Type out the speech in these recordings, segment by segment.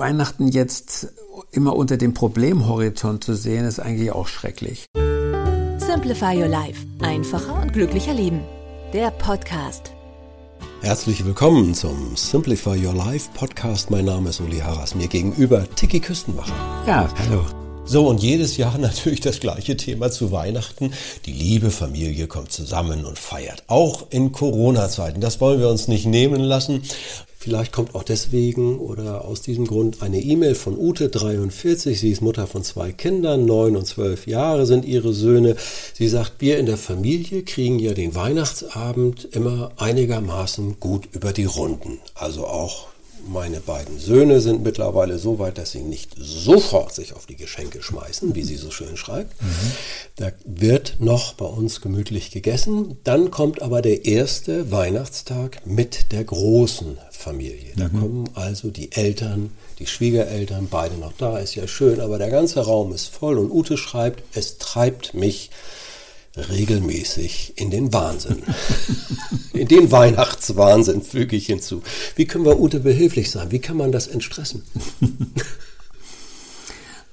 Weihnachten jetzt immer unter dem Problemhorizont zu sehen, ist eigentlich auch schrecklich. Simplify Your Life. Einfacher und glücklicher Leben. Der Podcast. Herzlich willkommen zum Simplify Your Life Podcast. Mein Name ist Uli Harras. Mir gegenüber Tiki Küstenmacher. Ja, hallo. So, und jedes Jahr natürlich das gleiche Thema zu Weihnachten. Die liebe Familie kommt zusammen und feiert. Auch in Corona-Zeiten. Das wollen wir uns nicht nehmen lassen. Vielleicht kommt auch deswegen oder aus diesem Grund eine E-Mail von Ute 43. Sie ist Mutter von zwei Kindern, neun und zwölf Jahre sind ihre Söhne. Sie sagt, wir in der Familie kriegen ja den Weihnachtsabend immer einigermaßen gut über die Runden. Also auch meine beiden Söhne sind mittlerweile so weit, dass sie nicht sofort sich auf die Geschenke schmeißen, wie sie so schön schreibt. Mhm. Da wird noch bei uns gemütlich gegessen. Dann kommt aber der erste Weihnachtstag mit der großen Familie. Da mhm. kommen also die Eltern, die Schwiegereltern, beide noch da, ist ja schön, aber der ganze Raum ist voll und Ute schreibt, es treibt mich regelmäßig in den Wahnsinn. in den Weihnachtswahnsinn füge ich hinzu. Wie können wir Ute behilflich sein? Wie kann man das entstressen?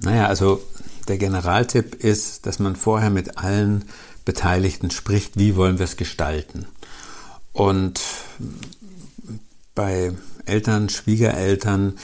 naja, also der Generaltipp ist, dass man vorher mit allen Beteiligten spricht, wie wollen wir es gestalten. Und bei Eltern, Schwiegereltern,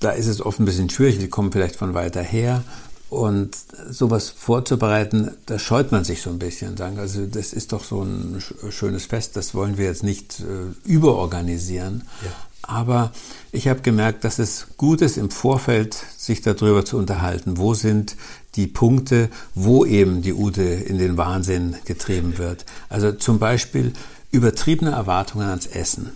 da ist es oft ein bisschen schwierig, die kommen vielleicht von weiter her und sowas vorzubereiten, da scheut man sich so ein bisschen. Sagen, also das ist doch so ein schönes Fest, das wollen wir jetzt nicht äh, überorganisieren. Ja. Aber ich habe gemerkt, dass es gut ist, im Vorfeld sich darüber zu unterhalten. Wo sind die Punkte, wo eben die Ute in den Wahnsinn getrieben wird? Also zum Beispiel übertriebene Erwartungen ans Essen.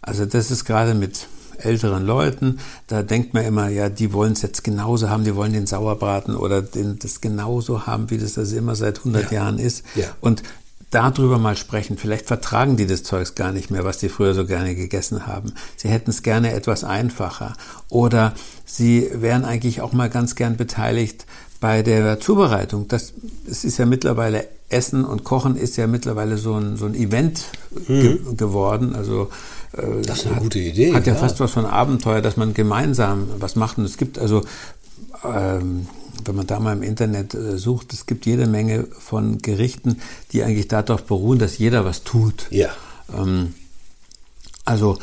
Also das ist gerade mit älteren Leuten, da denkt man immer, ja, die wollen es jetzt genauso haben, die wollen den Sauerbraten oder den, das genauso haben, wie das das immer seit 100 ja. Jahren ist. Ja. Und darüber mal sprechen. Vielleicht vertragen die das Zeugs gar nicht mehr, was die früher so gerne gegessen haben. Sie hätten es gerne etwas einfacher. Oder sie wären eigentlich auch mal ganz gern beteiligt bei der Zubereitung. Das, es ist ja mittlerweile Essen und Kochen ist ja mittlerweile so ein, so ein Event ge mhm. geworden. Also äh, das ist eine hat, gute Idee. Hat ja, ja, fast was von Abenteuer, dass man gemeinsam was macht. Und es gibt also, ähm, wenn man da mal im Internet äh, sucht, es gibt jede Menge von Gerichten, die eigentlich darauf beruhen, dass jeder was tut. Ja. Ähm, also,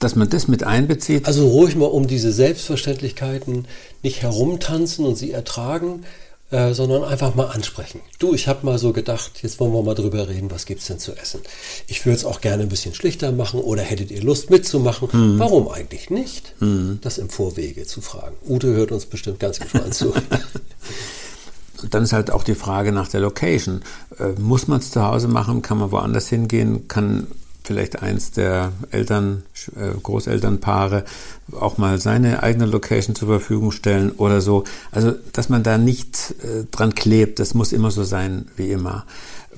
dass man das mit einbezieht. Also ruhig mal um diese Selbstverständlichkeiten nicht herumtanzen und sie ertragen, äh, sondern einfach mal ansprechen. Du, ich habe mal so gedacht, jetzt wollen wir mal drüber reden, was gibt's denn zu essen? Ich würde es auch gerne ein bisschen schlichter machen oder hättet ihr Lust mitzumachen? Mhm. Warum eigentlich nicht? Mhm. Das im Vorwege zu fragen. Ute hört uns bestimmt ganz gespannt zu. dann ist halt auch die Frage nach der Location. Äh, muss man es zu Hause machen? Kann man woanders hingehen? Kann vielleicht eins der Eltern, äh, Großelternpaare auch mal seine eigene Location zur Verfügung stellen oder so. Also, dass man da nicht äh, dran klebt, das muss immer so sein wie immer.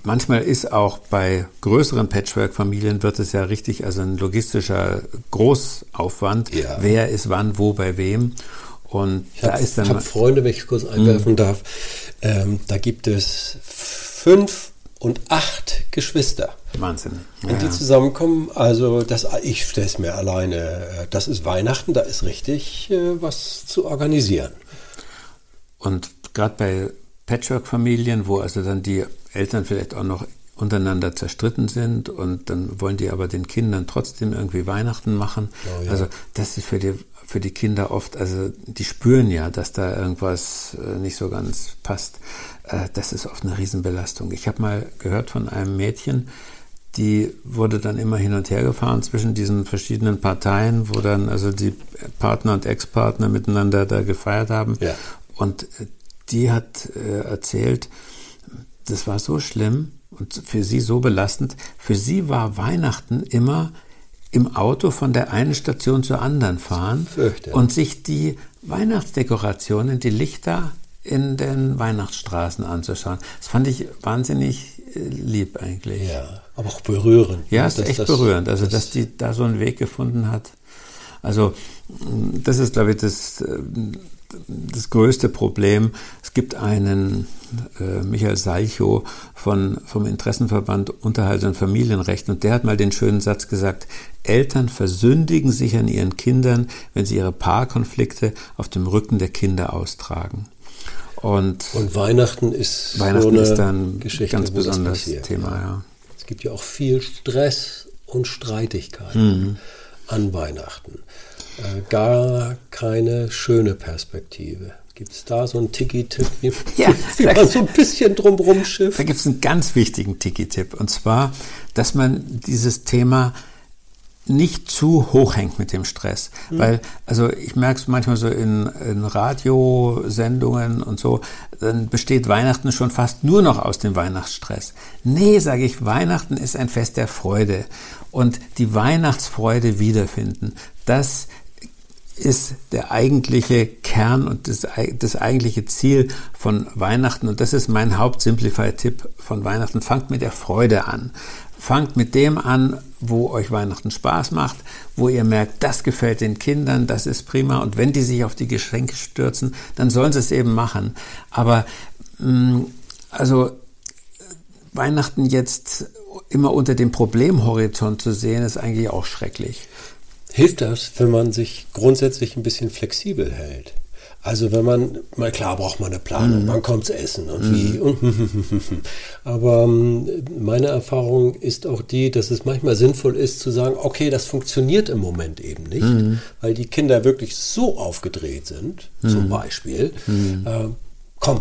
Manchmal ist auch bei größeren Patchwork-Familien wird es ja richtig, also ein logistischer Großaufwand. Ja. Wer ist wann, wo, bei wem. Und ich da hab, ist dann. Ich habe Freunde, wenn ich kurz einwerfen mhm. darf. Ähm, da gibt es fünf und acht Geschwister. Wahnsinn. Ja. Und die zusammenkommen, also das, ich stelle es mir alleine, äh, das ist Weihnachten, da ist richtig äh, was zu organisieren. Und gerade bei Patchwork-Familien, wo also dann die Eltern vielleicht auch noch untereinander zerstritten sind und dann wollen die aber den Kindern trotzdem irgendwie Weihnachten machen. Oh, ja. Also das ist für die, für die Kinder oft, also die spüren ja, dass da irgendwas äh, nicht so ganz passt. Äh, das ist oft eine Riesenbelastung. Ich habe mal gehört von einem Mädchen, die wurde dann immer hin und her gefahren zwischen diesen verschiedenen Parteien, wo dann also die Partner und Ex-Partner miteinander da gefeiert haben. Ja. Und die hat äh, erzählt, das war so schlimm und für sie so belastend. Für sie war Weihnachten immer im Auto von der einen Station zur anderen fahren und sich die Weihnachtsdekorationen, die Lichter in den Weihnachtsstraßen anzuschauen. Das fand ich wahnsinnig äh, lieb eigentlich. Ja, aber auch berührend. Ja, ne? ist echt das- berührend. Also, das- dass die da so einen Weg gefunden hat. Also, das ist, glaube ich, das, äh, das größte Problem. Es gibt einen äh, Michael Salchow von, vom Interessenverband Unterhalt und Familienrecht und der hat mal den schönen Satz gesagt, Eltern versündigen sich an ihren Kindern, wenn sie ihre Paarkonflikte auf dem Rücken der Kinder austragen. Und, Und Weihnachten ist Weihnachten so eine ist dann Geschichte, ganz besonderes. Thema, ja. Es gibt ja auch viel Stress und Streitigkeiten Mhm. an Weihnachten. Äh, gar keine schöne Perspektive. Gibt es da so einen Tiki-Tipp, wie, Ja, wie man so ein bisschen drumrum schifft? Da gibt es einen ganz wichtigen Tiki-Tipp. Und zwar, dass man dieses Thema nicht zu hoch hängt mit dem Stress. Weil, also ich merke es manchmal so in, in Radiosendungen und so, dann besteht Weihnachten schon fast nur noch aus dem Weihnachtsstress. Nee, sage ich, Weihnachten ist ein Fest der Freude. Und die Weihnachtsfreude wiederfinden, das ist der eigentliche Kern und das, das eigentliche Ziel von Weihnachten. Und das ist mein Haupt-Simplify-Tipp von Weihnachten. Fangt mit der Freude an. Fangt mit dem an, wo euch Weihnachten Spaß macht, wo ihr merkt, das gefällt den Kindern, das ist prima. Und wenn die sich auf die Geschenke stürzen, dann sollen sie es eben machen. Aber mh, also Weihnachten jetzt immer unter dem Problemhorizont zu sehen, ist eigentlich auch schrecklich. Hilft das, wenn man sich grundsätzlich ein bisschen flexibel hält? Also wenn man, mal klar braucht man eine Planung, wann kommt's essen und wie. Und Aber ähm, meine Erfahrung ist auch die, dass es manchmal sinnvoll ist zu sagen, okay, das funktioniert im Moment eben nicht, weil die Kinder wirklich so aufgedreht sind, zum Beispiel. Äh, komm,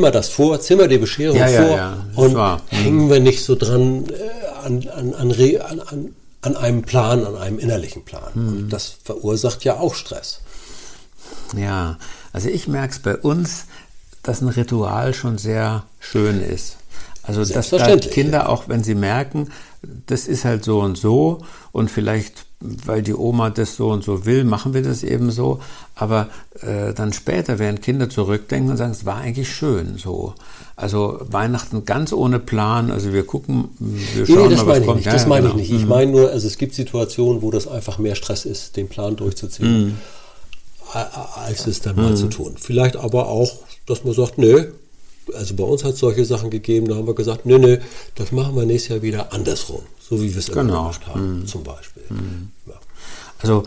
mal das vor, mal die Bescherung Ja, ja, vor ja, ist und wahr. hängen wir nicht so dran äh, an, an, an, an, an, einem Plan, an einem innerlichen Plan. Und das verursacht ja auch Stress. Ja, also ich merke es bei uns, dass ein Ritual schon sehr schön ist. Also dass da Kinder auch, wenn sie merken, das ist halt so und so und vielleicht, weil die Oma das so und so will, machen wir das eben so. Aber äh, dann später werden Kinder zurückdenken und sagen, es war eigentlich schön so. Also Weihnachten ganz ohne Plan. Also wir gucken, wir schauen nee, das mal, was meine ich kommt. nicht. Ja, Das meine genau. ich nicht. Ich meine nur, also es gibt Situationen, wo das einfach mehr Stress ist, den Plan durchzuziehen, a- als es dann mal zu tun. Vielleicht aber auch, dass man sagt, nö, also bei uns hat es solche Sachen gegeben, da haben wir gesagt, nö, nö, das machen wir nächstes Jahr wieder andersrum, so wie wir es immer Genau. gemacht haben, zum Beispiel. Ja. Also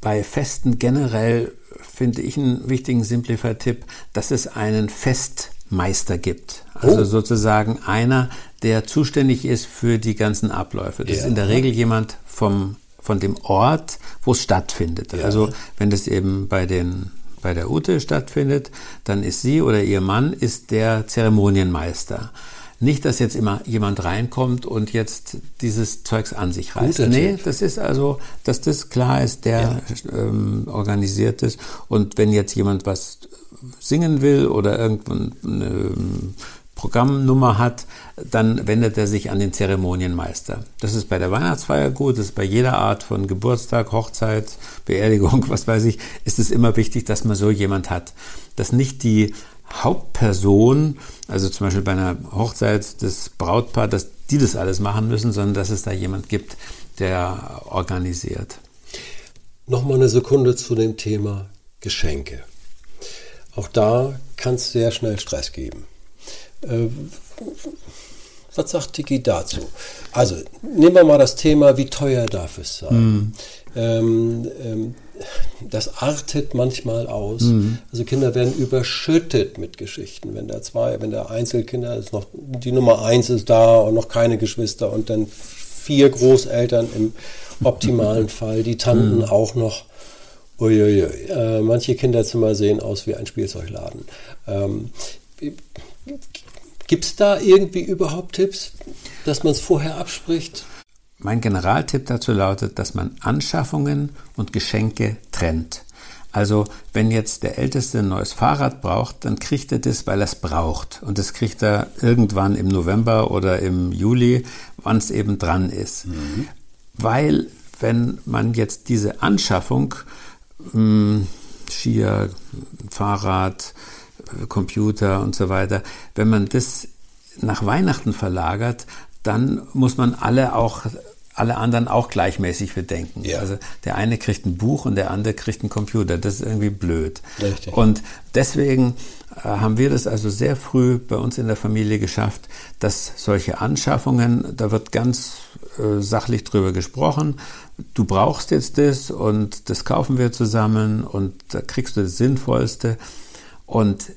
bei Festen generell finde ich einen wichtigen Simplify-Tipp, dass es einen Festmeister gibt. Also Oh. sozusagen einer, der zuständig ist für die ganzen Abläufe. Das ist Ja. in der Regel jemand vom, von dem Ort, wo es stattfindet. Also wenn das eben bei den bei der Ute stattfindet, dann ist sie oder ihr Mann ist der Zeremonienmeister. Nicht, dass jetzt immer jemand reinkommt und jetzt dieses Zeugs an sich reißt. Guter nee, Tipp. das ist also, dass das klar ist, der ähm, organisiert ist. Und wenn jetzt jemand was singen will oder irgendeine ähm, Programmnummer hat, dann wendet er sich an den Zeremonienmeister. Das ist bei der Weihnachtsfeier gut, das ist bei jeder Art von Geburtstag, Hochzeit, Beerdigung, was weiß ich, ist es immer wichtig, dass man so jemand hat. Dass nicht die Hauptperson, also zum Beispiel bei einer Hochzeit des Brautpaar, dass die das alles machen müssen, sondern dass es da jemand gibt, der organisiert. Nochmal eine Sekunde zu dem Thema Geschenke. Auch da kann es sehr schnell Stress geben. Äh, was sagt Tiki dazu? Also, nehmen wir mal das Thema, wie teuer darf es sein? Ähm, ähm, das artet manchmal aus. Also Kinder werden überschüttet mit Geschichten. Wenn der zwei, wenn der Einzelkinder ist noch, die Nummer eins ist da und noch keine Geschwister und dann vier Großeltern im optimalen Fall, die Tanten auch noch. Uiuiui. Äh, manche Kinderzimmer sehen aus wie ein Spielzeugladen. Ähm, Gibt es da irgendwie überhaupt Tipps, dass man es vorher abspricht? Mein Generaltipp dazu lautet, dass man Anschaffungen und Geschenke trennt. Also wenn jetzt der Älteste ein neues Fahrrad braucht, dann kriegt er das, weil er es braucht. Und das kriegt er irgendwann im November oder im Juli, wann es eben dran ist. weil wenn man jetzt diese Anschaffung, mh, hm, Skier, Fahrrad, Computer und so weiter, wenn man das nach Weihnachten verlagert, dann muss man alle auch alle anderen auch gleichmäßig bedenken. Ja. Also der eine kriegt ein Buch und der andere kriegt einen Computer. Das ist irgendwie blöd. Richtig. Und deswegen äh, haben wir das also sehr früh bei uns in der Familie geschafft, dass solche Anschaffungen, da wird ganz äh, sachlich drüber gesprochen. Du brauchst jetzt das und das kaufen wir zusammen und da kriegst du das Sinnvollste. Und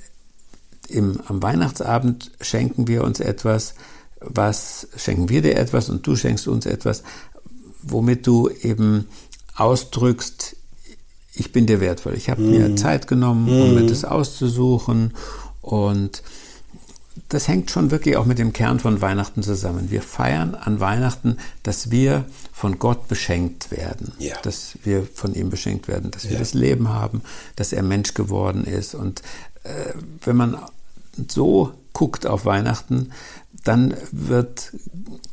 im, am Weihnachtsabend schenken wir uns etwas, was schenken wir dir etwas und du schenkst uns etwas, womit du eben ausdrückst, ich bin dir wertvoll. Ich habe mm. mir. Zeit genommen, um mm. mir mhm. das auszusuchen und das hängt schon wirklich auch mit dem Kern von Weihnachten zusammen. Wir feiern an Weihnachten, dass wir von Gott beschenkt werden, ja. dass wir von ihm beschenkt werden, dass wir ja. das Leben haben, dass er Mensch geworden ist. Und wenn man so guckt auf Weihnachten, dann wird,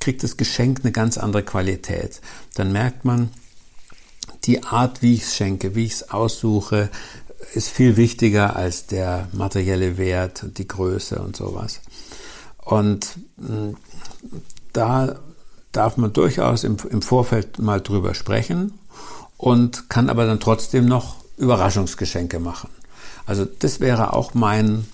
kriegt das Geschenk eine ganz andere Qualität. Dann merkt man, die Art, wie ich es schenke, wie ich es aussuche, ist viel wichtiger als der materielle Wert und die Größe und sowas. Und hm, da darf man durchaus im, im Vorfeld mal drüber sprechen und kann aber dann trotzdem noch Überraschungsgeschenke machen. Also das wäre auch mein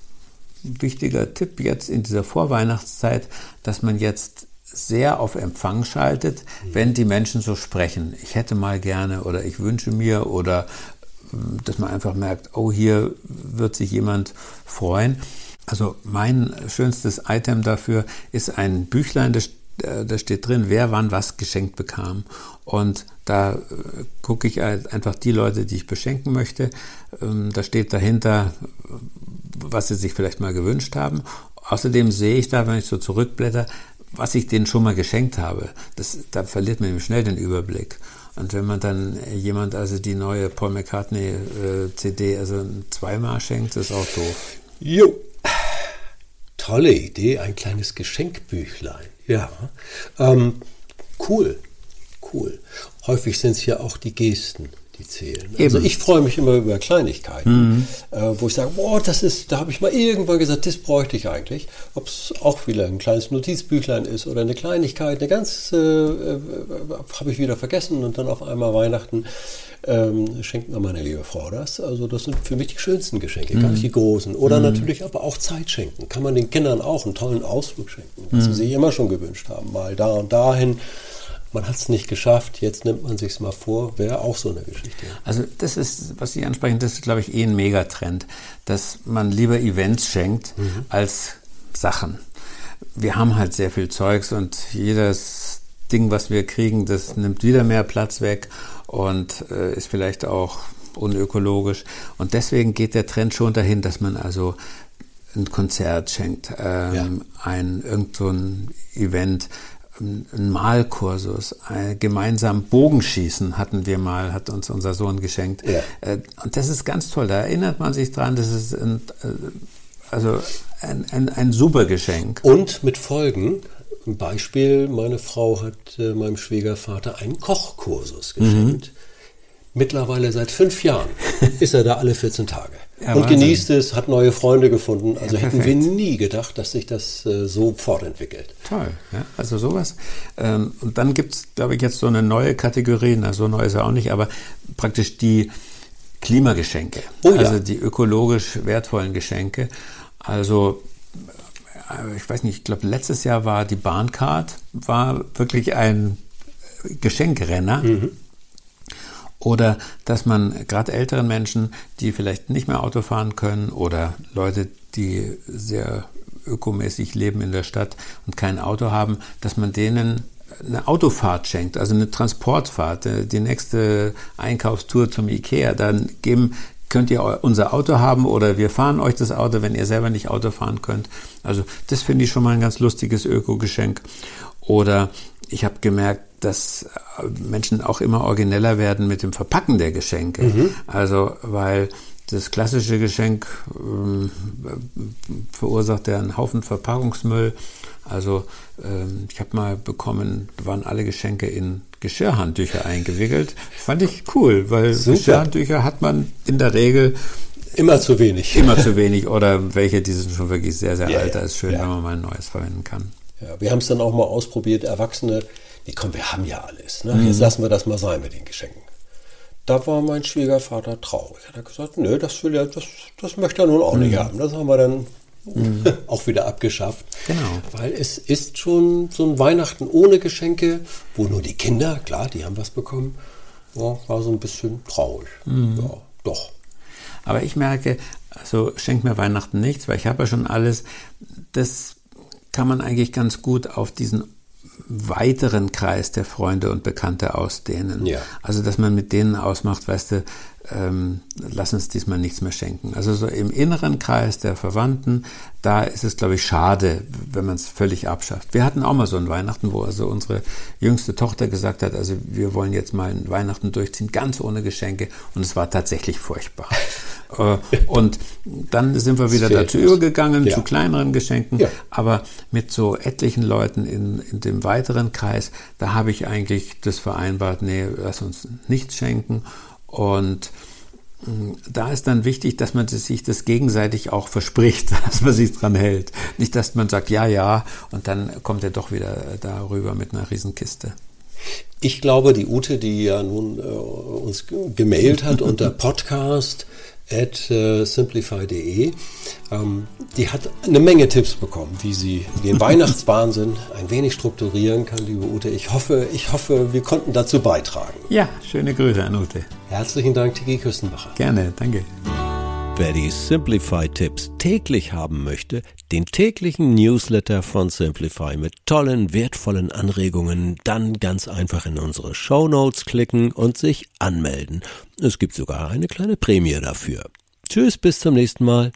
wichtiger Tipp jetzt in dieser Vorweihnachtszeit, dass man jetzt sehr auf Empfang schaltet, wenn die Menschen so sprechen. Ich hätte mal gerne oder ich wünsche mir oder ähm, dass man einfach merkt, oh, hier wird sich jemand freuen. Also mein schönstes Item dafür ist ein Büchlein, das, da steht drin, wer wann was geschenkt bekam. Und da äh, gucke ich einfach die Leute, die ich beschenken möchte. Ähm, da steht dahinter, was sie sich vielleicht mal gewünscht haben. Außerdem sehe ich da, wenn ich so zurückblätter, was ich denen schon mal geschenkt habe. Das, da verliert man schnell den Überblick. Und wenn man dann jemand also die neue Paul McCartney äh, CD also zweimal schenkt, ist auch doof. Jo. Tolle Idee, ein kleines Geschenkbüchlein. Ja. Ähm, cool. Cool. Häufig sind es ja auch die Gesten, die zählen. Eben. Also ich freue mich immer über Kleinigkeiten, mhm. äh, wo ich sage, boah, das ist, da habe ich mal irgendwann gesagt, das bräuchte ich eigentlich. Ob es auch wieder ein kleines Notizbüchlein ist oder eine Kleinigkeit, eine ganz, äh, äh, habe ich wieder vergessen und dann auf einmal Weihnachten ähm, schenkt mir meine liebe Frau das. Also das sind für mich die schönsten Geschenke, mhm. gar nicht die großen. Oder mhm. natürlich aber auch Zeit schenken. Kann man den Kindern auch einen tollen Ausflug schenken, was sie mhm. sich immer schon gewünscht haben. Mal da und dahin man hat es nicht geschafft, jetzt nimmt man sich mal vor, wäre auch so eine Geschichte. Also das ist, was Sie ansprechen, das ist, glaube ich, eh ein Megatrend, dass man lieber Events schenkt mhm. als Sachen. Wir haben halt sehr viel Zeugs und jedes Ding, was wir kriegen, das nimmt wieder mehr Platz weg und äh, ist vielleicht auch unökologisch. Und deswegen geht der Trend schon dahin, dass man also ein Konzert schenkt, ähm, ja. ein irgend so ein Event, ein Malkursus, ein gemeinsam Bogenschießen hatten wir mal, hat uns unser Sohn geschenkt. Ja. Äh, und das ist ganz toll, da erinnert man sich dran, das ist ein, äh, also ein, ein, ein super Geschenk. Und mit Folgen. Ein Beispiel, meine Frau hat äh, meinem Schwiegervater einen Kochkursus geschenkt. Mhm. Mittlerweile seit fünf Jahren ist er da alle 14 Tage. Ja, und Wahnsinn. genießt es, hat neue Freunde gefunden. Also ja, hätten wir nie gedacht, dass sich das äh, so fortentwickelt. Toll, ja, also sowas. Ähm, und dann gibt es, glaube ich, jetzt so eine neue Kategorie, na so neu ist er auch nicht, aber praktisch die Klimageschenke. Oh, ja. Also die ökologisch wertvollen Geschenke. Also äh, ich weiß nicht, ich glaube letztes Jahr war die Bahncard, war wirklich ein Geschenkrenner. Mhm. Oder dass man gerade älteren Menschen, die vielleicht nicht mehr Auto fahren können oder Leute, die sehr ökomäßig leben in der Stadt und kein Auto haben, dass man denen eine Autofahrt schenkt, also eine Transportfahrt, äh, die nächste Einkaufstour zum Ikea, dann geben, könnt ihr unser Auto haben oder wir fahren euch das Auto, wenn ihr selber nicht Auto fahren könnt. Also das finde ich schon mal ein ganz lustiges Öko-Geschenk. Oder ich habe gemerkt, dass äh, Menschen auch immer origineller werden mit dem Verpacken der Geschenke. Mhm. Also, weil das klassische Geschenk ähm, verursacht ja einen Haufen Verpackungsmüll. Also ähm, ich habe mal bekommen, waren alle Geschenke in Geschirrhandtücher eingewickelt. Fand ich cool, weil Super. Geschirrhandtücher hat man in der Regel Immer zu wenig. Immer zu wenig oder welche, die sind schon wirklich sehr, sehr ja, alt. Da ist schön, ja. wenn man mal ein neues verwenden kann. Ja, wir haben es dann auch mal ausprobiert. Erwachsene, die kommen, wir haben ja alles. Ne? Mhm. Jetzt lassen wir das mal sein mit den Geschenken. Da war mein Schwiegervater traurig. Er hat gesagt, nö, das will er, das, das möchte er nun auch mhm. nicht haben. Das haben wir dann mhm. auch wieder abgeschafft. Genau. Weil es ist schon so ein Weihnachten ohne Geschenke, wo nur die Kinder, klar, die haben was bekommen, ja, war so ein bisschen traurig. Mhm. Ja, doch. Aber ich merke, also schenkt mir Weihnachten nichts, weil ich habe ja schon alles. Das kann man eigentlich ganz gut auf diesen weiteren Kreis der Freunde und Bekannte ausdehnen. Ja. Also, dass man mit denen ausmacht, weißt du, ähm, lass uns diesmal nichts mehr schenken. Also so im inneren Kreis der Verwandten, da ist es, glaube ich, schade, wenn man es völlig abschafft. Wir hatten auch mal so ein Weihnachten, wo also unsere jüngste Tochter gesagt hat, also wir wollen jetzt mal ein Weihnachten durchziehen, ganz ohne Geschenke. Und es war tatsächlich furchtbar. Äh, und dann sind wir wieder dazu übergegangen, ja. zu kleineren Geschenken. Ja. Aber mit so etlichen Leuten in, in dem weiteren Kreis, da habe ich eigentlich das vereinbart, nee, lass uns nichts schenken. Und mm, da ist dann wichtig, dass man sich das gegenseitig auch verspricht, dass man sich dran hält. Nicht, dass man sagt, ja, ja, und dann kommt er doch wieder darüber mit einer Riesenkiste. Ich glaube, die Ute, die ja nun äh, uns gemailt hat unter Podcast, at uh, simplify.de. Ähm, die hat eine Menge Tipps bekommen, wie sie den Weihnachtswahnsinn ein wenig strukturieren kann, liebe Ute. Ich hoffe, ich hoffe, wir konnten dazu beitragen. Ja, schöne Grüße an Ute. Herzlichen Dank, Tiki Küstenbacher. Gerne, danke. Wer die Simplify-Tipps täglich haben möchte, den täglichen Newsletter von Simplify mit tollen, wertvollen Anregungen, dann ganz einfach in unsere Show Notes klicken und sich anmelden. Es gibt sogar eine kleine Prämie dafür. Tschüss, bis zum nächsten Mal.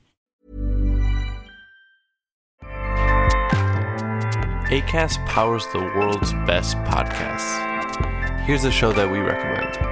ACAST powers the world's best podcasts. Here's a show that we recommend.